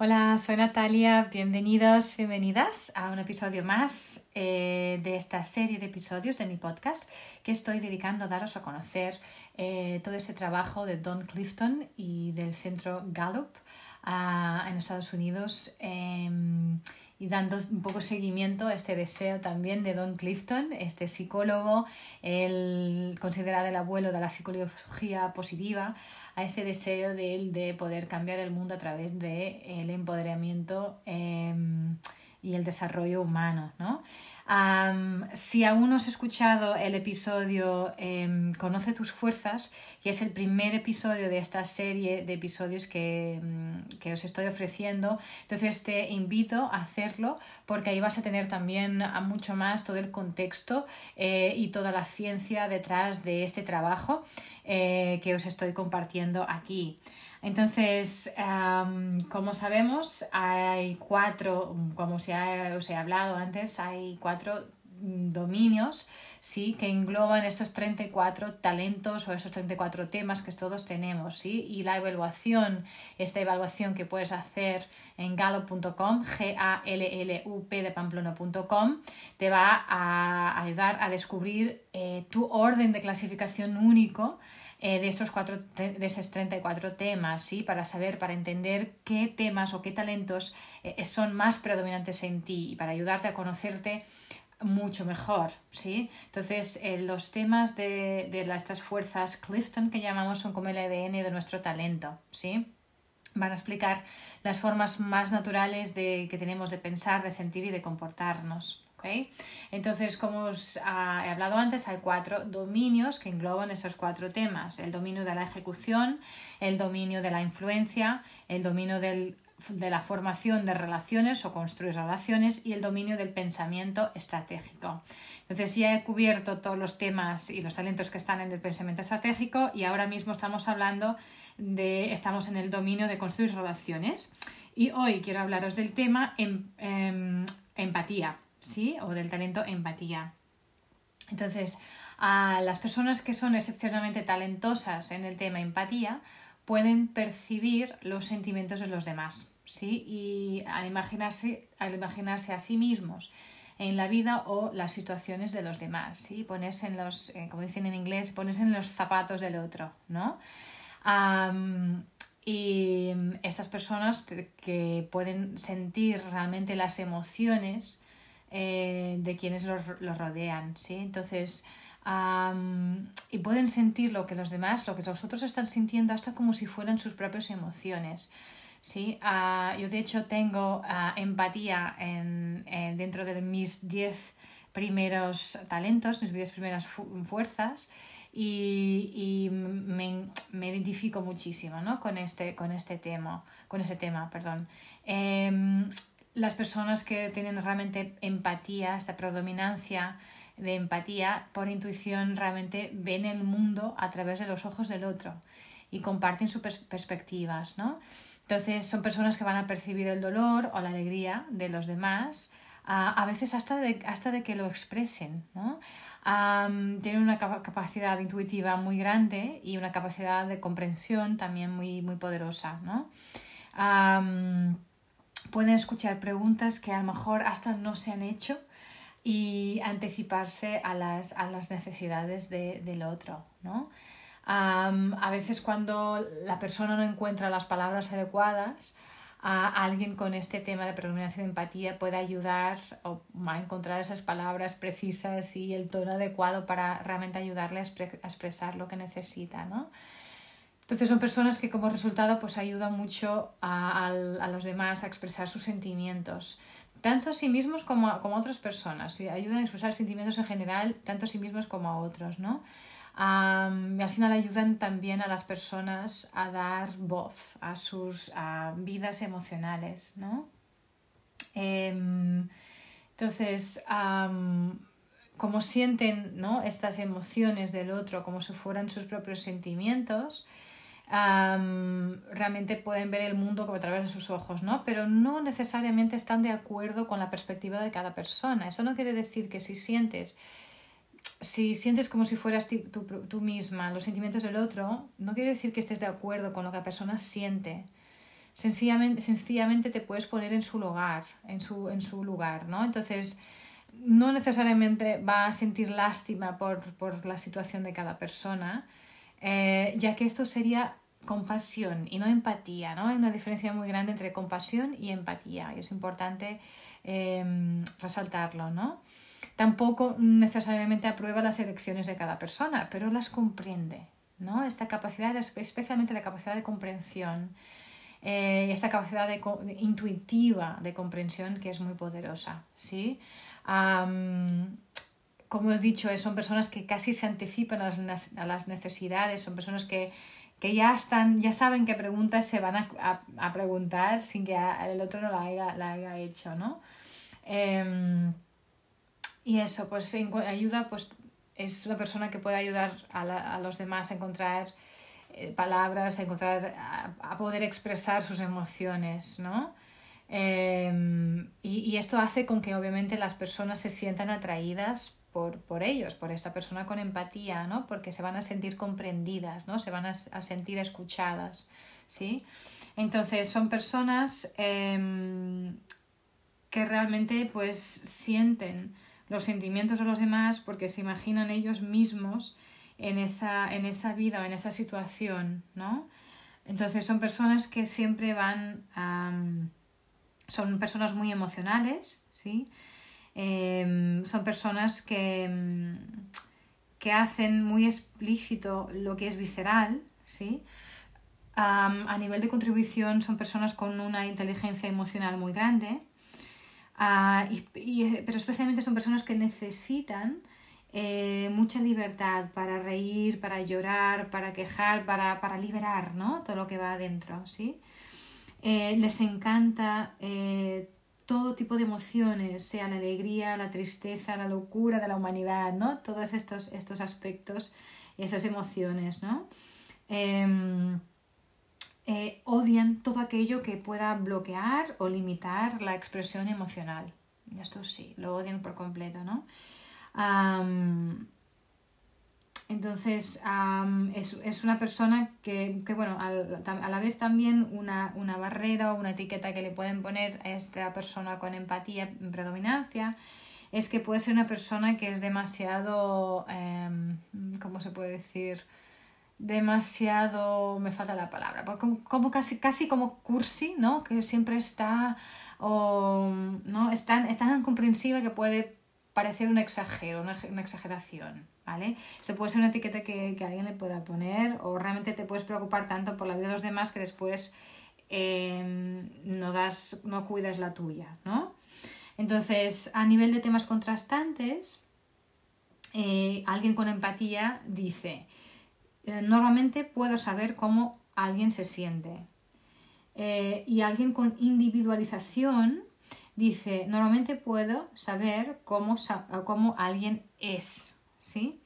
Hola, soy Natalia, bienvenidos, bienvenidas a un episodio más eh, de esta serie de episodios de mi podcast que estoy dedicando a daros a conocer eh, todo este trabajo de Don Clifton y del centro Gallup en Estados Unidos em, y dando un poco seguimiento a este deseo también de Don Clifton, este psicólogo, el considerado el abuelo de la psicología positiva, a este deseo de él de poder cambiar el mundo a través del el empoderamiento em, y el desarrollo humano. ¿no? Si aún no has escuchado el episodio em, Conoce tus fuerzas, que es el primer episodio de esta serie de episodios que, mm, que, os estoy ofreciendo, entonces te invito a hacerlo porque ahí vas a tener también a mucho más todo el contexto eh, y toda la ciencia detrás de este trabajo eh, que os estoy compartiendo aquí. Entonces, como sabemos, hay cuatro, como os he hablado antes, hay cuatro dominios ¿sí? que engloban estos 34 talentos o estos 34 temas que todos tenemos. ¿sí? Y la evaluación, esta evaluación que puedes hacer en gallup.com, G-A-L-L-U-P de pamplona.com, te va a ayudar a descubrir eh, tu orden de clasificación único eh, de estos cuatro, de esos 34 temas, ¿sí? Para saber, para entender qué temas o qué talentos eh, son más predominantes en ti y para ayudarte a conocerte mucho mejor, ¿sí? Entonces, eh, los temas de, de estas fuerzas Clifton que llamamos son como el ADN de nuestro talento, ¿sí? Van a explicar las formas más naturales de, que tenemos de pensar, de sentir y de comportarnos. Entonces, como os ah, he hablado antes, hay cuatro dominios que engloban esos cuatro temas. El dominio de la ejecución, el dominio de la influencia, el dominio de la formación de relaciones o construir relaciones y el dominio del pensamiento estratégico. Entonces ya he cubierto todos los temas y los talentos que están en el pensamiento estratégico y ahora mismo estamos hablando de, estamos en el dominio de construir relaciones y hoy quiero hablaros del tema em, em, empatía. ¿Sí? O del talento empatía. Entonces, a las personas que son excepcionalmente talentosas en el tema empatía pueden percibir los sentimientos de los demás, ¿sí? Y al imaginarse, al imaginarse a sí mismos en la vida o las situaciones de los demás, ¿sí? Ponerse en los, eh, como dicen en inglés, ponerse en los zapatos del otro, ¿no? y estas personas que pueden sentir realmente las emociones eh, de quienes los, rodean, ¿sí? Entonces, y pueden sentir lo que los demás, lo que los otros están sintiendo hasta como si fueran sus propias emociones. ¿sí? Ah, yo de hecho tengo ah, empatía en, dentro de mis 10 primeros talentos, mis 10 primeras fuerzas y, me, identifico muchísimo ¿no? con, este, con este tema. Con ese tema perdón. Em, las personas que tienen realmente empatía, esta predominancia de empatía, por intuición realmente ven el mundo a través de los ojos del otro y comparten sus perspectivas, ¿no? Entonces son personas que van a percibir el dolor o la alegría de los demás, a, veces hasta de, hasta de que lo expresen, ¿no? tienen una capacidad intuitiva muy grande y una capacidad de comprensión también muy, muy poderosa, ¿no? Pueden escuchar preguntas que a lo mejor hasta no se han hecho y anticiparse a las, a las necesidades de, del otro. ¿no? a veces cuando la persona no encuentra las palabras adecuadas, a alguien con este tema de predominancia de empatía puede ayudar a encontrar esas palabras precisas y el tono adecuado para realmente ayudarle a, expresar lo que necesita. ¿no? Entonces son personas que como resultado pues ayudan mucho a, los demás a expresar sus sentimientos, tanto a sí mismos como a, como otras personas. Ayudan a expresar sentimientos en general, tanto a sí mismos como a otros, ¿no? y al final ayudan también a las personas a dar voz a sus vidas emocionales, ¿no? Em, entonces, como sienten ¿no? estas emociones del otro como si fueran sus propios sentimientos, realmente pueden ver el mundo como a través de sus ojos, ¿no? Pero no necesariamente están de acuerdo con la perspectiva de cada persona. Eso no quiere decir que si sientes, si sientes como si fueras tú, misma los sentimientos del otro, no quiere decir que estés de acuerdo con lo que la persona siente. Sencillamente, te puedes poner en su lugar, en su, en su lugar, ¿no? Entonces, no necesariamente va a sentir lástima por, por la situación de cada persona, eh, ya que esto sería compasión y no empatía, ¿no? Hay una diferencia muy grande entre compasión y empatía y es importante em, resaltarlo, ¿no? Tampoco necesariamente aprueba las elecciones de cada persona, pero las comprende, ¿no? Esta capacidad, especialmente la capacidad de comprensión, eh, esta capacidad intuitiva de comprensión que es muy poderosa, ¿sí? como he dicho, son personas que casi se anticipan a las, necesidades, son personas que, ya están, ya saben qué preguntas se van a, preguntar sin que el otro no la haya, hecho, ¿no? Em, y eso, pues ayuda, pues es la persona que puede ayudar a, los demás a encontrar eh, palabras, a encontrar, a, poder expresar sus emociones, ¿no? Em, y, y, esto hace con que obviamente las personas se sientan atraídas por, ellos, por esta persona con empatía, ¿no? Porque se van a sentir comprendidas, ¿no? Se van a, sentir escuchadas, ¿sí? Entonces son personas em, que realmente pues sienten los sentimientos de los demás porque se imaginan ellos mismos en esa, en esa vida o en esa situación, ¿no? Entonces son personas que siempre van son personas muy emocionales, ¿sí? Em, son personas que, em, que, hacen muy explícito lo que es visceral, ¿sí? a nivel de contribución son personas con una inteligencia emocional muy grande, ah, pero especialmente son personas que necesitan eh, mucha libertad para reír, para llorar, para quejar, para, para liberar ¿no? todo lo que va adentro. ¿sí? Eh, les encanta eh, todo tipo de emociones, sea la alegría, la tristeza, la locura de la humanidad, ¿no? Todos estos, estos aspectos esas emociones, ¿no? Em, eh, odian todo aquello que pueda bloquear o limitar la expresión emocional. Esto sí, lo odian por completo, ¿no? Entonces, es, una persona que, bueno, a la vez también una, barrera o una etiqueta que le pueden poner a esta persona con empatía en predominancia es que puede ser una persona que es demasiado, em, ¿cómo se puede decir? Demasiado, me falta la palabra, como, casi, casi como cursi, ¿no? Que siempre está, o, ¿no? Es tan, tan comprensiva que puede parecer un exagero, una exageración. ¿vale? Esto puede ser una etiqueta que, alguien le pueda poner o realmente te puedes preocupar tanto por la vida de los demás que después em, no, das, no cuidas la tuya, ¿no? Entonces, a nivel de temas contrastantes, eh, alguien con empatía dice, eh, normalmente puedo saber cómo alguien se siente. Eh, y alguien con individualización dice, normalmente puedo saber cómo, cómo alguien es. ¿sí?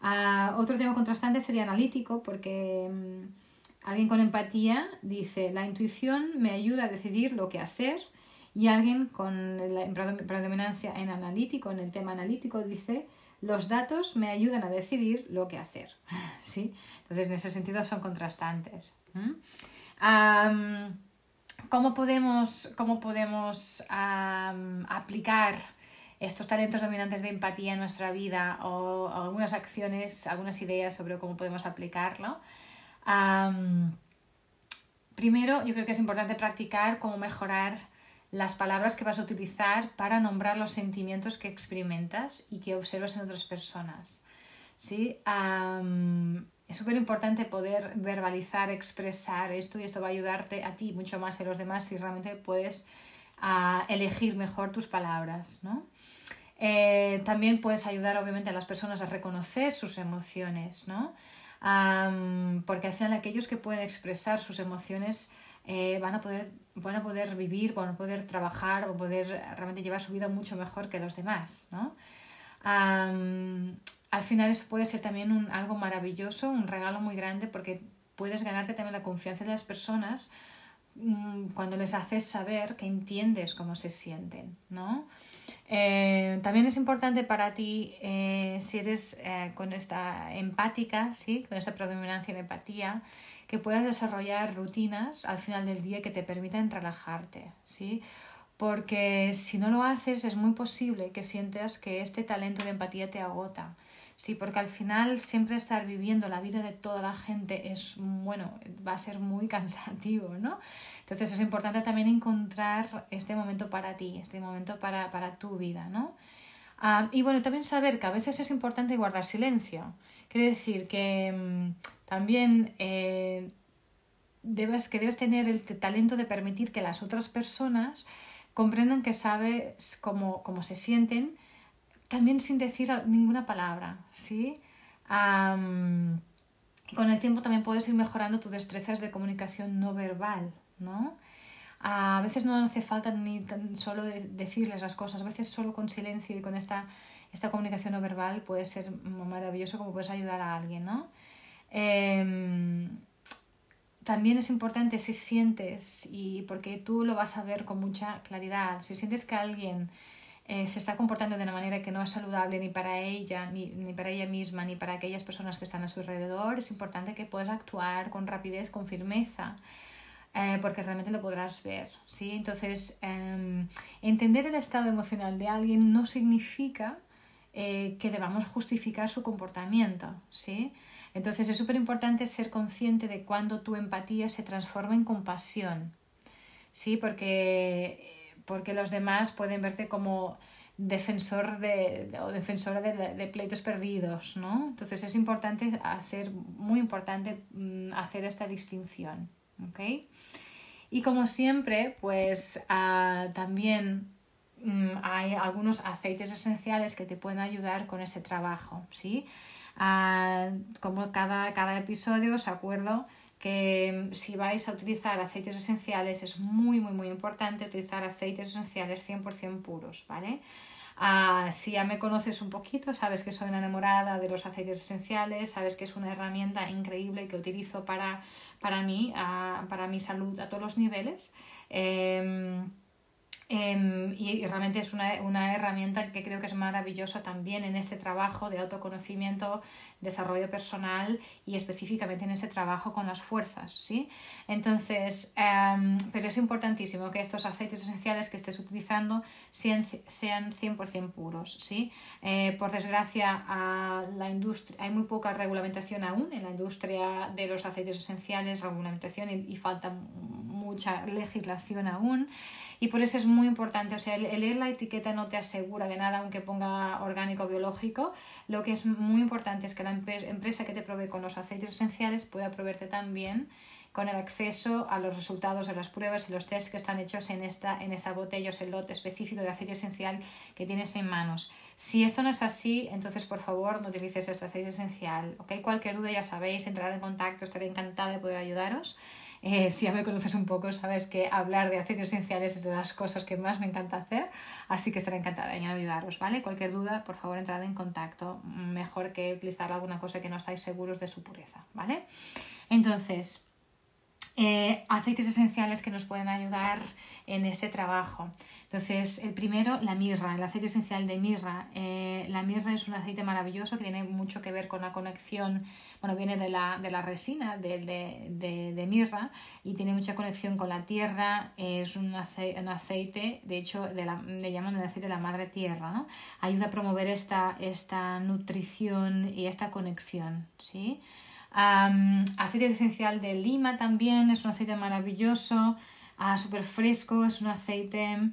Ah, otro tema contrastante sería analítico, porque mm, alguien con empatía dice, la intuición me ayuda a decidir lo que hacer, y alguien con la predominancia en analítico, en el tema analítico, dice, los datos me ayudan a decidir lo que hacer. ¿Sí? Entonces, en ese sentido son contrastantes. ¿Cómo podemos, cómo podemos aplicar estos talentos dominantes de empatía en nuestra vida o, algunas acciones, algunas ideas sobre cómo podemos aplicarlo. primero, yo creo que es importante practicar cómo mejorar las palabras que vas a utilizar para nombrar los sentimientos que experimentas y que observas en otras personas. ¿Sí? Es súper importante poder verbalizar, expresar esto y esto va a ayudarte a ti mucho más que a los demás si realmente puedes ah, elegir mejor tus palabras. ¿no? Eh, también puedes ayudar obviamente a las personas a reconocer sus emociones, ¿no? porque al final aquellos que pueden expresar sus emociones eh, van, a poder, van a poder vivir, van a poder trabajar o poder realmente llevar su vida mucho mejor que los demás, ¿no? Al final eso puede ser también un, algo maravilloso, un regalo muy grande porque puedes ganarte también la confianza de las personas mm, cuando les haces saber que entiendes cómo se sienten, ¿no? Eh, también es importante para ti, eh, si eres eh, con esta empática, ¿sí? con esta predominancia de empatía, que puedas desarrollar rutinas al final del día que te permitan relajarte, ¿sí? Porque si no lo haces es muy posible que sientas que este talento de empatía te agota. Sí, porque al final siempre estar viviendo la vida de toda la gente es, bueno, va a ser muy cansativo, ¿no? Entonces es importante también encontrar este momento para ti, este momento para, tu vida, ¿no? Ah, y bueno, también saber que a veces es importante guardar silencio. Quiere decir que mm, también eh, debes, que debes tener el talento de permitir que las otras personas comprendan que sabes cómo, cómo se sienten también sin decir ninguna palabra, ¿sí? con el tiempo también puedes ir mejorando tus destrezas de comunicación no verbal, ¿no? A veces no hace falta ni tan solo decirles las cosas, a veces solo con silencio y con esta, esta comunicación no verbal puede ser maravilloso como puedes ayudar a alguien, ¿no? Em, también es importante si sientes, y porque tú lo vas a ver con mucha claridad, si sientes que alguien eh, se está comportando de una manera que no es saludable ni para ella, ni, ni, para ella misma, ni para aquellas personas que están a su alrededor, es importante que puedas actuar con rapidez, con firmeza, eh, porque realmente lo podrás ver. ¿sí? Entonces, em, entender el estado emocional de alguien no significa eh, que debamos justificar su comportamiento. ¿sí? Entonces, es súper importante ser consciente de cuando tu empatía se transforma en compasión. ¿sí? Porque porque los demás pueden verte como defensor de, o defensora de, pleitos perdidos, ¿no? Entonces es importante hacer, muy importante mm, hacer esta distinción, ¿ok? Y como siempre, pues ah, también mm, hay algunos aceites esenciales que te pueden ayudar con ese trabajo, ¿sí? Ah, como cada, cada episodio os acuerdo que mm, si vais a utilizar aceites esenciales es muy muy muy importante utilizar aceites esenciales 100% puros, ¿vale? Ah, si ya me conoces un poquito, sabes que soy una enamorada de los aceites esenciales, sabes que es una herramienta increíble que utilizo para, para mí, ah, para mi salud a todos los niveles. Em, Em, y, realmente es una, una, herramienta que creo que es maravillosa también en este trabajo de autoconocimiento, desarrollo personal y específicamente en ese trabajo con las fuerzas, ¿sí? Entonces, em, pero es importantísimo que estos aceites esenciales que estés utilizando sean, sean 100% puros, ¿sí? Eh, por desgracia, a la industria, hay muy poca regulamentación aún en la industria de los aceites esenciales, regulamentación y, y falta mucha legislación aún. Y por eso es muy importante, o sea, el, leer la etiqueta no te asegura de nada aunque ponga orgánico o biológico. Lo que es muy importante es que la empresa que te provee con los aceites esenciales pueda proveerte también con el acceso a los resultados de las pruebas y los tests que están hechos en, esta, en esa botella o el lote específico de aceite esencial que tienes en manos. Si esto no es así, entonces por favor no utilices ese aceite esencial. ¿okay? Cualquier duda ya sabéis, entrad en contacto, estaré encantada de poder ayudaros. Eh, si ya me conoces un poco, sabes que hablar de aceites esenciales es de las cosas que más me encanta hacer, así que estaré encantada en ayudaros, ¿vale? Cualquier duda, por favor, entrad en contacto. Mejor que utilizar alguna cosa que no estáis seguros de su pureza, ¿vale? Entonces, eh, aceites esenciales que nos pueden ayudar en este trabajo. Entonces, el primero, la mirra, el aceite esencial de mirra. Eh, la mirra es un aceite maravilloso que tiene mucho que ver con la conexión, bueno, viene de la, de la resina de, de, de, mirra y tiene mucha conexión con la tierra. Es un aceite, un aceite de hecho, de la, le llaman el aceite de la madre tierra, ¿no? Ayuda a promover esta, esta nutrición y esta conexión, ¿sí? Aceite esencial de lima también, es un aceite maravilloso, uh, súper fresco, es un aceite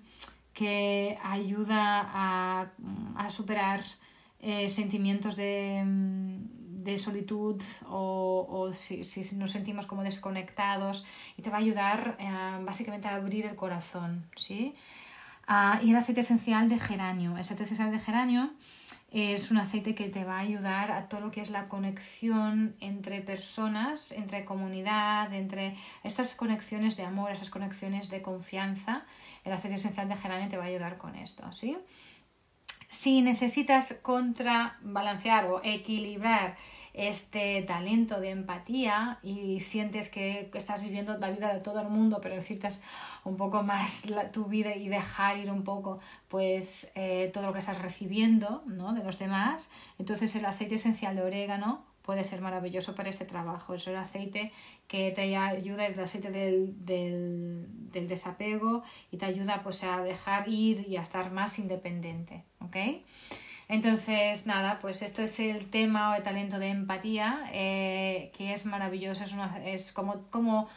que ayuda a, a superar eh, sentimientos de, de, solitud o, o si, si, nos sentimos como desconectados y te va a ayudar eh, básicamente a abrir el corazón, ¿sí? Uh, y el aceite esencial de geranio. El aceite esencial de geranio es un aceite que te va a ayudar a todo lo que es la conexión entre personas, entre comunidad, entre estas conexiones de amor, esas conexiones de confianza. El aceite esencial de geranio te va a ayudar con esto, ¿sí? Si necesitas contrabalancear o equilibrar este talento de empatía y sientes que estás viviendo la vida de todo el mundo, pero necesitas un poco más tu vida y dejar ir un poco pues eh, todo lo que estás recibiendo ¿no? de los demás, entonces el aceite esencial de orégano puede ser maravilloso para este trabajo. Es el aceite que te ayuda, el aceite del, del, del, desapego y te ayuda pues a dejar ir y a estar más independiente. ¿ok? Entonces, nada, pues esto es el tema o el talento de empatía, eh, que es maravilloso, es, una, es como, como,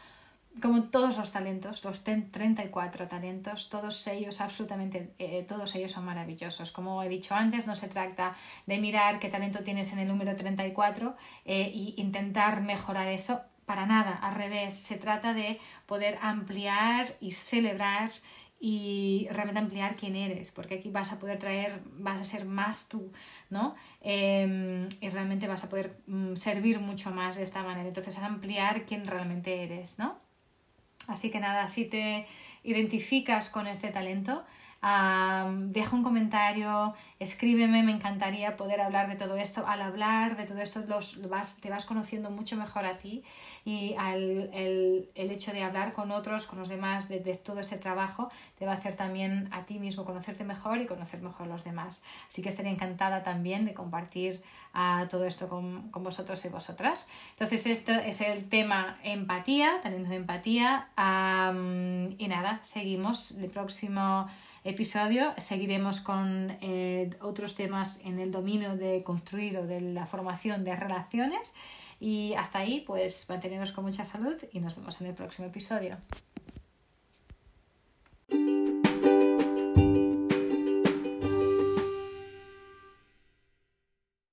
como todos los talentos, los 34 talentos, todos ellos, absolutamente, eh, todos ellos son maravillosos. Como he dicho antes, no se trata de mirar qué talento tienes en el número 34 e intentar mejorar eso, para nada, al revés, se trata de poder ampliar y celebrar y realmente ampliar quién eres, porque aquí vas a poder traer, vas a ser más tú, ¿no? Em, y realmente vas a poder mm, servir mucho más de esta manera. Entonces, ampliar quién realmente eres, ¿no? Así que nada, si te identificas con este talento, deja un comentario, escríbeme, me encantaría poder hablar de todo esto. Al hablar de todo esto los, vas, te vas conociendo mucho mejor a ti y al, el, el, hecho de hablar con otros, con los demás, de, todo ese trabajo, te va a hacer también a ti mismo conocerte mejor y conocer mejor a los demás. Así que estaría encantada también de compartir uh, todo esto con, con, vosotros y vosotras. Entonces, esto es el tema empatía, talento de empatía. Y nada, seguimos el próximo episodio seguiremos con eh, otros temas en el dominio de construir o de la formación de relaciones. Y hasta ahí, pues mantenernos con mucha salud y nos vemos en el próximo episodio.